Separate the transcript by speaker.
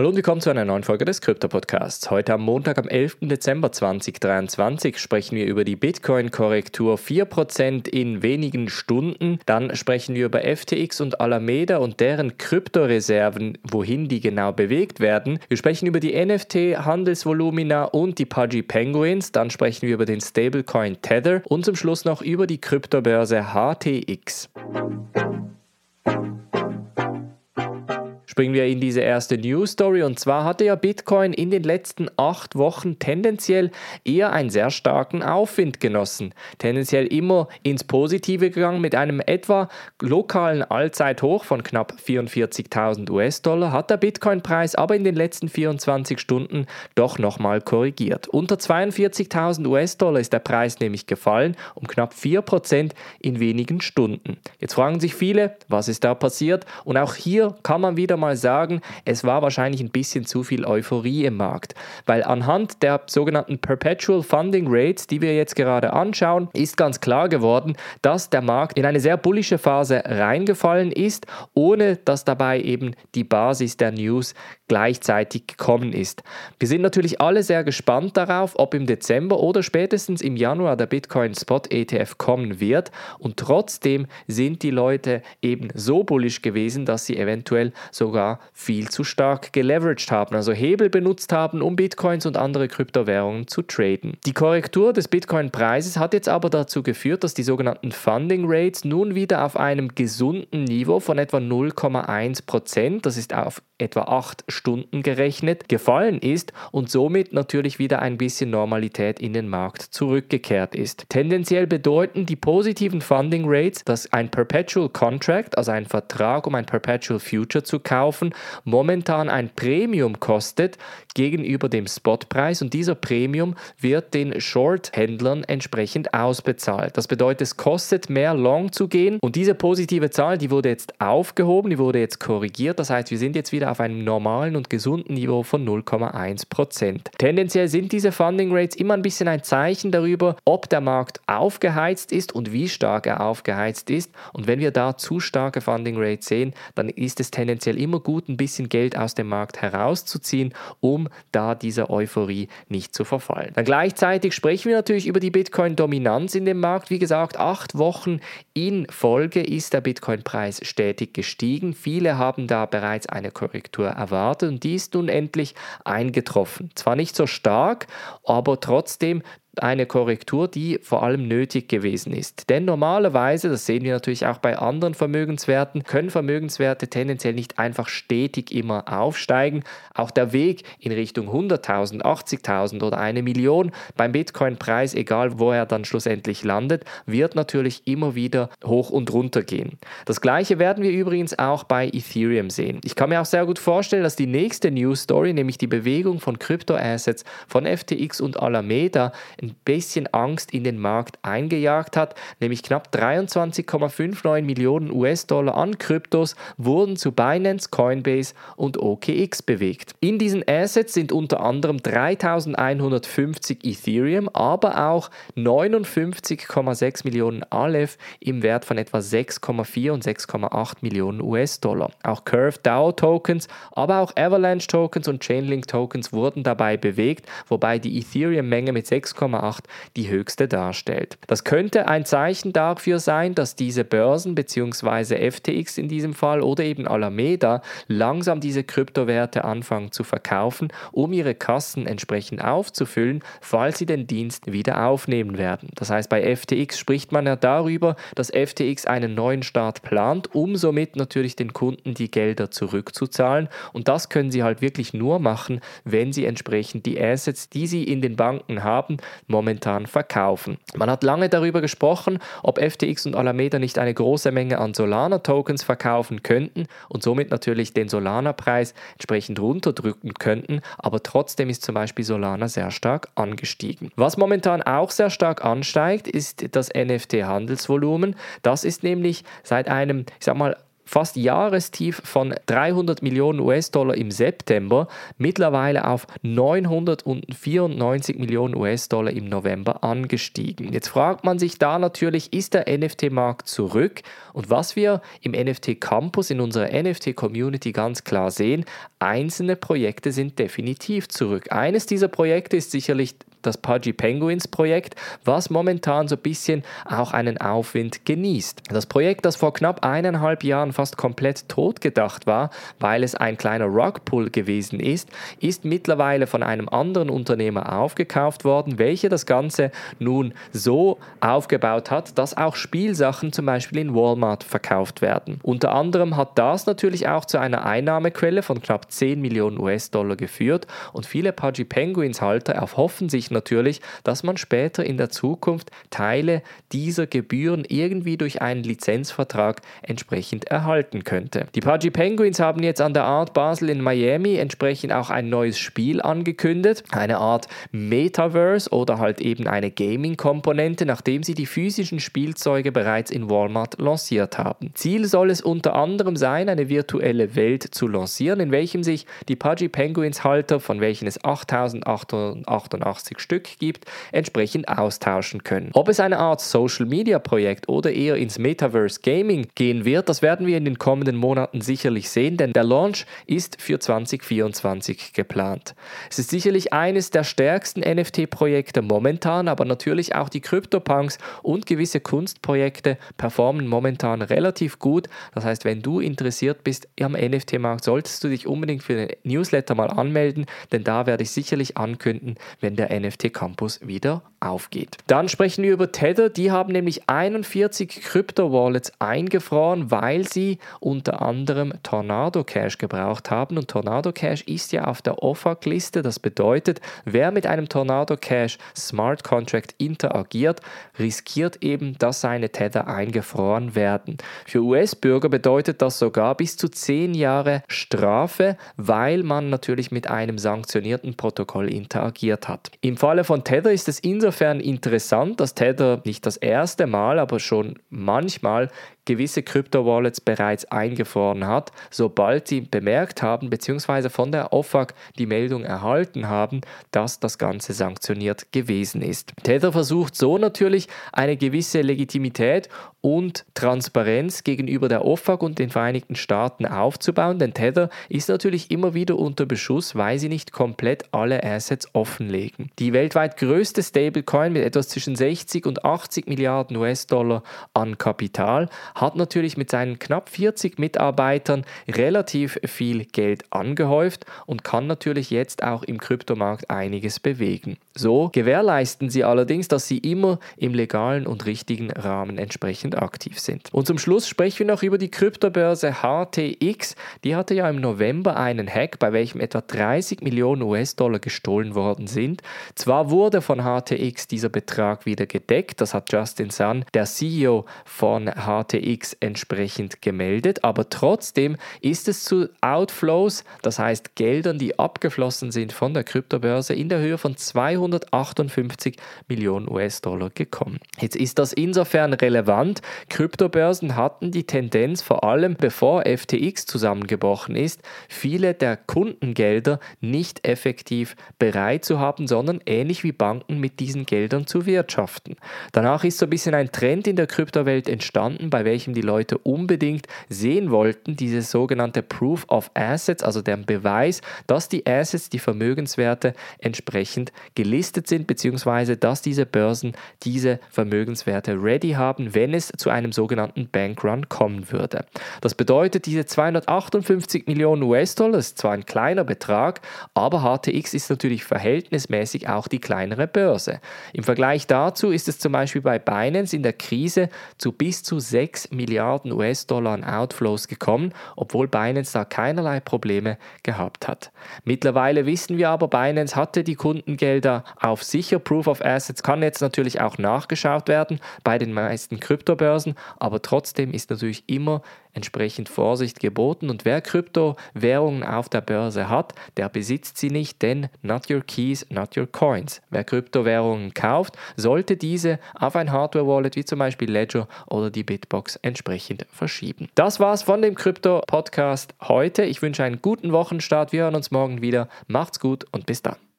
Speaker 1: Hallo und willkommen zu einer neuen Folge des Krypto-Podcasts. Heute am Montag, am 11. Dezember 2023, sprechen wir über die Bitcoin-Korrektur 4% in wenigen Stunden. Dann sprechen wir über FTX und Alameda und deren Kryptoreserven, wohin die genau bewegt werden. Wir sprechen über die NFT-Handelsvolumina und die Pudgy Penguins. Dann sprechen wir über den Stablecoin Tether und zum Schluss noch über die Kryptobörse HTX. Springen wir in diese erste News Story. Und zwar hatte ja Bitcoin in den letzten acht Wochen tendenziell eher einen sehr starken Aufwind genossen. Tendenziell immer ins Positive gegangen mit einem etwa lokalen Allzeithoch von knapp 44.000 US-Dollar hat der Bitcoin-Preis aber in den letzten 24 Stunden doch nochmal korrigiert. Unter 42.000 US-Dollar ist der Preis nämlich gefallen, um knapp 4% in wenigen Stunden. Jetzt fragen sich viele, was ist da passiert? Und auch hier kann man wieder mal sagen, es war wahrscheinlich ein bisschen zu viel Euphorie im Markt. Weil anhand der sogenannten Perpetual Funding Rates, die wir jetzt gerade anschauen, ist ganz klar geworden, dass der Markt in eine sehr bullische Phase reingefallen ist, ohne dass dabei eben die Basis der News gleichzeitig gekommen ist. Wir sind natürlich alle sehr gespannt darauf, ob im Dezember oder spätestens im Januar der Bitcoin Spot ETF kommen wird und trotzdem sind die Leute eben so bullisch gewesen, dass sie eventuell sogar viel zu stark geleveraged haben, also Hebel benutzt haben, um Bitcoins und andere Kryptowährungen zu traden. Die Korrektur des Bitcoin-Preises hat jetzt aber dazu geführt, dass die sogenannten Funding Rates nun wieder auf einem gesunden Niveau von etwa 0,1%, das ist auf etwa 8 Stunden gerechnet, gefallen ist und somit natürlich wieder ein bisschen Normalität in den Markt zurückgekehrt ist. Tendenziell bedeuten die positiven Funding Rates, dass ein Perpetual Contract, also ein Vertrag, um ein Perpetual Future zu kaufen, momentan ein Premium kostet gegenüber dem Spotpreis und dieser Premium wird den Short-Händlern entsprechend ausbezahlt. Das bedeutet, es kostet mehr Long zu gehen und diese positive Zahl, die wurde jetzt aufgehoben, die wurde jetzt korrigiert. Das heißt, wir sind jetzt wieder auf einem normalen und gesunden Niveau von 0,1%. Tendenziell sind diese Funding Rates immer ein bisschen ein Zeichen darüber, ob der Markt aufgeheizt ist und wie stark er aufgeheizt ist. Und wenn wir da zu starke Funding Rates sehen, dann ist es tendenziell immer gut, ein bisschen Geld aus dem Markt herauszuziehen, um da dieser Euphorie nicht zu verfallen. Dann gleichzeitig sprechen wir natürlich über die Bitcoin-Dominanz in dem Markt. Wie gesagt, acht Wochen in Folge ist der Bitcoin-Preis stetig gestiegen. Viele haben da bereits eine Korrektur Korrektur erwartet und die ist nun endlich eingetroffen. Zwar nicht so stark, aber trotzdem eine Korrektur, die vor allem nötig gewesen ist. Denn normalerweise, das sehen wir natürlich auch bei anderen Vermögenswerten, können Vermögenswerte tendenziell nicht einfach stetig immer aufsteigen. Auch der Weg in Richtung 100.000, 80.000 oder eine Million beim Bitcoin-Preis, egal wo er dann schlussendlich landet, wird natürlich immer wieder hoch und runter gehen. Das gleiche werden wir übrigens auch bei Ethereum sehen. Ich kann mir auch sehr gut vorstellen, dass die nächste News Story, nämlich die Bewegung von Kryptoassets von FTX und Alameda, ein bisschen Angst in den Markt eingejagt hat, nämlich knapp 23,59 Millionen US-Dollar an Kryptos wurden zu Binance, Coinbase und OKX bewegt. In diesen Assets sind unter anderem 3150 Ethereum, aber auch 59,6 Millionen Aleph im Wert von etwa 6,4 und 6,8 Millionen US-Dollar. Auch Curve DAO Tokens, aber auch Avalanche Tokens und Chainlink Tokens wurden dabei bewegt, wobei die Ethereum-Menge mit 6,8 1,8 die höchste darstellt. Das könnte ein Zeichen dafür sein, dass diese Börsen bzw. FTX in diesem Fall oder eben Alameda langsam diese Kryptowerte anfangen zu verkaufen, um ihre Kassen entsprechend aufzufüllen, falls sie den Dienst wieder aufnehmen werden. Das heißt, bei FTX spricht man ja darüber, dass FTX einen neuen Start plant, um somit natürlich den Kunden die Gelder zurückzuzahlen. Und das können sie halt wirklich nur machen, wenn sie entsprechend die Assets, die sie in den Banken haben, momentan verkaufen. Man hat lange darüber gesprochen, ob FTX und Alameda nicht eine große Menge an Solana-Tokens verkaufen könnten und somit natürlich den Solana-Preis entsprechend runterdrücken könnten, aber trotzdem ist zum Beispiel Solana sehr stark angestiegen. Was momentan auch sehr stark ansteigt, ist das NFT-Handelsvolumen. Das ist nämlich seit einem, ich sag mal, fast Jahrestief von 300 Millionen US-Dollar im September mittlerweile auf 994 Millionen US-Dollar im November angestiegen. Jetzt fragt man sich da natürlich, ist der NFT-Markt zurück? Und was wir im NFT Campus in unserer NFT-Community ganz klar sehen, einzelne Projekte sind definitiv zurück. Eines dieser Projekte ist sicherlich das Pudgy Penguins Projekt, was momentan so ein bisschen auch einen Aufwind genießt. Das Projekt, das vor knapp eineinhalb Jahren fast komplett tot gedacht war, weil es ein kleiner Rugpull gewesen ist, ist mittlerweile von einem anderen Unternehmer aufgekauft worden, welcher das Ganze nun so aufgebaut hat, dass auch Spielsachen zum Beispiel in Walmart verkauft werden. Unter anderem hat das natürlich auch zu einer Einnahmequelle von knapp 10 Millionen US-Dollar geführt und viele Pudgy Penguins Halter erhoffen sich natürlich, dass man später in der Zukunft Teile dieser Gebühren irgendwie durch einen Lizenzvertrag entsprechend erhalten könnte. Die Pudgy Penguins haben jetzt an der Art Basel in Miami entsprechend auch ein neues Spiel angekündigt, eine Art Metaverse oder halt eben eine Gaming-Komponente, nachdem sie die physischen Spielzeuge bereits in Walmart lanciert haben. Ziel soll es unter anderem sein, eine virtuelle Welt zu lancieren, in welchem sich die Pudgy Penguins Halter, von welchen es 8888 Stück gibt, entsprechend austauschen können. Ob es eine Art Social Media Projekt oder eher ins Metaverse Gaming gehen wird, das werden wir in den kommenden Monaten sicherlich sehen, denn der Launch ist für 2024 geplant. Es ist sicherlich eines der stärksten NFT-Projekte momentan, aber natürlich auch die CryptoPunks und gewisse Kunstprojekte performen momentan relativ gut. Das heißt, wenn du interessiert bist am NFT-Markt, solltest du dich unbedingt für den Newsletter mal anmelden, denn da werde ich sicherlich ankündigen, wenn der NFT NFT Campus wieder aufgeht. Dann sprechen wir über Tether. Die haben nämlich 41 Krypto-Wallets eingefroren, weil sie unter anderem Tornado Cash gebraucht haben. Und Tornado Cash ist ja auf der OFAC-Liste. Das bedeutet, wer mit einem Tornado Cash Smart Contract interagiert, riskiert eben, dass seine Tether eingefroren werden. Für US-Bürger bedeutet das sogar bis zu 10 Jahre Strafe, weil man natürlich mit einem sanktionierten Protokoll interagiert hat. Im Falle von Tether ist es insofern interessant, dass Tether nicht das erste Mal, aber schon manchmal gewisse Krypto-Wallets bereits eingefroren hat, sobald sie bemerkt haben bzw. von der OFAC die Meldung erhalten haben, dass das Ganze sanktioniert gewesen ist. Tether versucht so natürlich eine gewisse Legitimität und Transparenz gegenüber der OFAC und den Vereinigten Staaten aufzubauen, denn Tether ist natürlich immer wieder unter Beschuss, weil sie nicht komplett alle Assets offenlegen. Die weltweit größte Stablecoin mit etwas zwischen 60 und 80 Milliarden US-Dollar an Kapital hat natürlich mit seinen knapp 40 Mitarbeitern relativ viel Geld angehäuft und kann natürlich jetzt auch im Kryptomarkt einiges bewegen. So gewährleisten sie allerdings, dass sie immer im legalen und richtigen Rahmen entsprechend aktiv sind. Und zum Schluss sprechen wir noch über die Kryptobörse HTX. Die hatte ja im November einen Hack, bei welchem etwa 30 Millionen US-Dollar gestohlen worden sind. Zwar wurde von HTX dieser Betrag wieder gedeckt, das hat Justin Sun, der CEO von HTX, X entsprechend gemeldet, aber trotzdem ist es zu Outflows, das heißt Geldern, die abgeflossen sind von der Kryptobörse in der Höhe von 258 Millionen US-Dollar gekommen. Jetzt ist das insofern relevant. Kryptobörsen hatten die Tendenz, vor allem bevor FTX zusammengebrochen ist, viele der Kundengelder nicht effektiv bereit zu haben, sondern ähnlich wie Banken mit diesen Geldern zu wirtschaften. Danach ist so ein bisschen ein Trend in der Kryptowelt entstanden, bei welchem die Leute unbedingt sehen wollten, dieses sogenannte Proof of Assets, also der Beweis, dass die Assets, die Vermögenswerte entsprechend gelistet sind, beziehungsweise dass diese Börsen diese Vermögenswerte ready haben, wenn es zu einem sogenannten Bankrun kommen würde. Das bedeutet, diese 258 Millionen US-Dollar ist zwar ein kleiner Betrag, aber HTX ist natürlich verhältnismäßig auch die kleinere Börse. Im Vergleich dazu ist es zum Beispiel bei Binance in der Krise zu bis zu 6 Milliarden US-Dollar an Outflows gekommen, obwohl Binance da keinerlei Probleme gehabt hat. Mittlerweile wissen wir aber, Binance hatte die Kundengelder auf sicher. Proof of Assets kann jetzt natürlich auch nachgeschaut werden bei den meisten Kryptobörsen, aber trotzdem ist natürlich immer entsprechend Vorsicht geboten und wer Kryptowährungen auf der Börse hat, der besitzt sie nicht, denn not your keys, not your coins. Wer Kryptowährungen kauft, sollte diese auf ein Hardware-Wallet wie zum Beispiel Ledger oder die Bitbox entsprechend verschieben. Das war's von dem Krypto-Podcast heute. Ich wünsche einen guten Wochenstart. Wir hören uns morgen wieder. Macht's gut und bis dann.